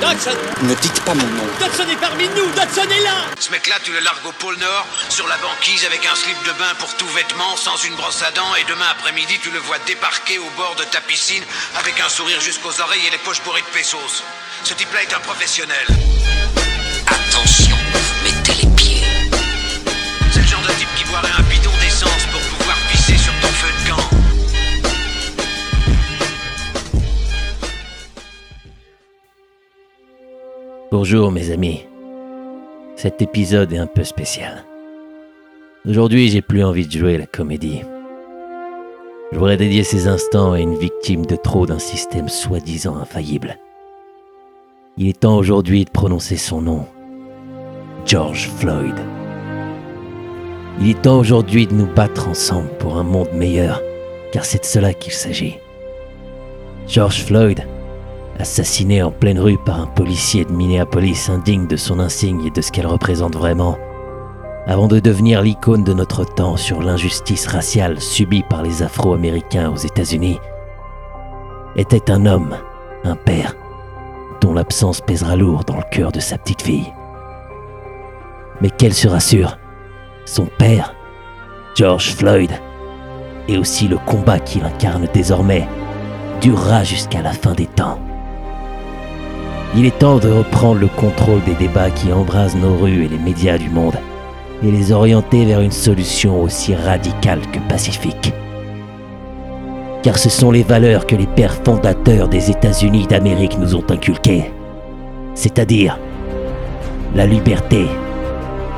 Dodson Ne dites pas mon nom. Dodson est parmi nous Dodson est là Ce mec-là, tu le largues au pôle Nord, sur la banquise avec un slip de bain pour tout vêtement, sans une brosse à dents, et demain après-midi, tu le vois débarquer au bord de ta piscine avec un sourire jusqu'aux oreilles et les poches bourrées de pesos. Ce type-là est un professionnel. Attention, mettez les pieds. C'est le genre de type qui boirait un bidon d'essence pour Bonjour mes amis. Cet épisode est un peu spécial. Aujourd'hui, j'ai plus envie de jouer la comédie. Je voudrais dédier ces instants à une victime de trop d'un système soi-disant infaillible. Il est temps aujourd'hui de prononcer son nom. George Floyd. Il est temps aujourd'hui de nous battre ensemble pour un monde meilleur, car c'est de cela qu'il s'agit. George Floyd, assassiné en pleine rue par un policier de Minneapolis indigne de son insigne et de ce qu'elle représente vraiment, avant de devenir l'icône de notre temps sur l'injustice raciale subie par les Afro-Américains aux États-Unis, était un homme, un père, dont l'absence pèsera lourd dans le cœur de sa petite fille. Mais qu'elle se rassure, son père, George Floyd, et aussi le combat qu'il incarne désormais, durera jusqu'à la fin des temps. Il est temps de reprendre le contrôle des débats qui embrasent nos rues et les médias du monde et les orienter vers une solution aussi radicale que pacifique. Car ce sont les valeurs que les pères fondateurs des États-Unis d'Amérique nous ont inculquées, c'est-à-dire la liberté,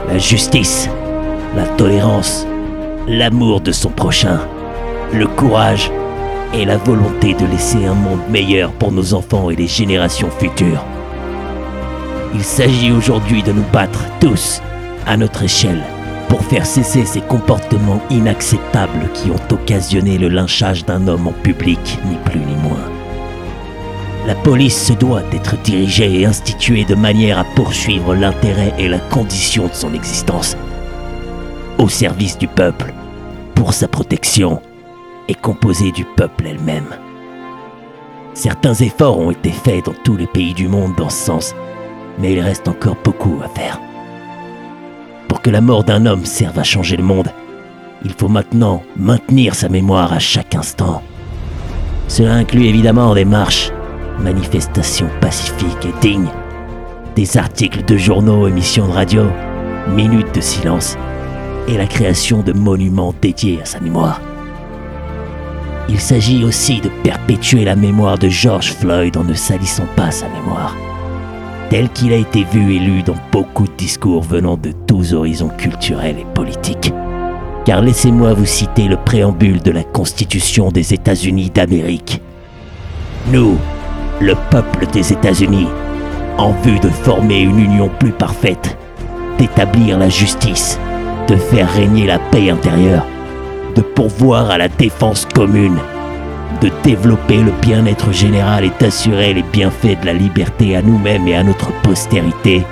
la justice, la tolérance, l'amour de son prochain, le courage et la volonté de laisser un monde meilleur pour nos enfants et les générations futures. Il s'agit aujourd'hui de nous battre tous, à notre échelle, pour faire cesser ces comportements inacceptables qui ont occasionné le lynchage d'un homme en public, ni plus ni moins. La police se doit d'être dirigée et instituée de manière à poursuivre l'intérêt et la condition de son existence, au service du peuple, pour sa protection est composée du peuple elle-même. Certains efforts ont été faits dans tous les pays du monde dans ce sens, mais il reste encore beaucoup à faire. Pour que la mort d'un homme serve à changer le monde, il faut maintenant maintenir sa mémoire à chaque instant. Cela inclut évidemment des marches, manifestations pacifiques et dignes, des articles de journaux, émissions de radio, minutes de silence et la création de monuments dédiés à sa mémoire. Il s'agit aussi de perpétuer la mémoire de George Floyd en ne salissant pas sa mémoire, tel qu'il a été vu et lu dans beaucoup de discours venant de tous horizons culturels et politiques. Car laissez-moi vous citer le préambule de la Constitution des États-Unis d'Amérique. Nous, le peuple des États-Unis, en vue de former une union plus parfaite, d'établir la justice, de faire régner la paix intérieure, de pourvoir à la défense commune, de développer le bien-être général et d'assurer les bienfaits de la liberté à nous-mêmes et à notre postérité,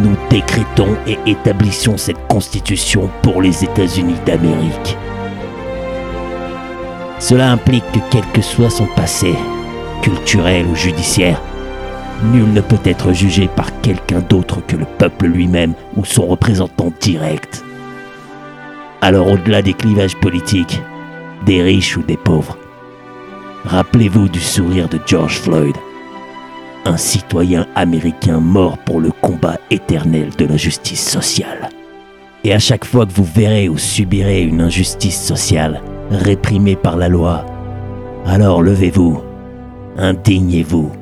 nous décrétons et établissons cette constitution pour les États-Unis d'Amérique. Cela implique que quel que soit son passé, culturel ou judiciaire, nul ne peut être jugé par quelqu'un d'autre que le peuple lui-même ou son représentant direct. Alors au-delà des clivages politiques, des riches ou des pauvres, rappelez-vous du sourire de George Floyd, un citoyen américain mort pour le combat éternel de la justice sociale. Et à chaque fois que vous verrez ou subirez une injustice sociale réprimée par la loi, alors levez-vous, indignez-vous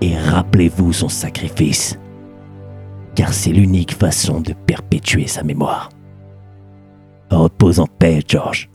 et rappelez-vous son sacrifice, car c'est l'unique façon de perpétuer sa mémoire. Repose en paix, George.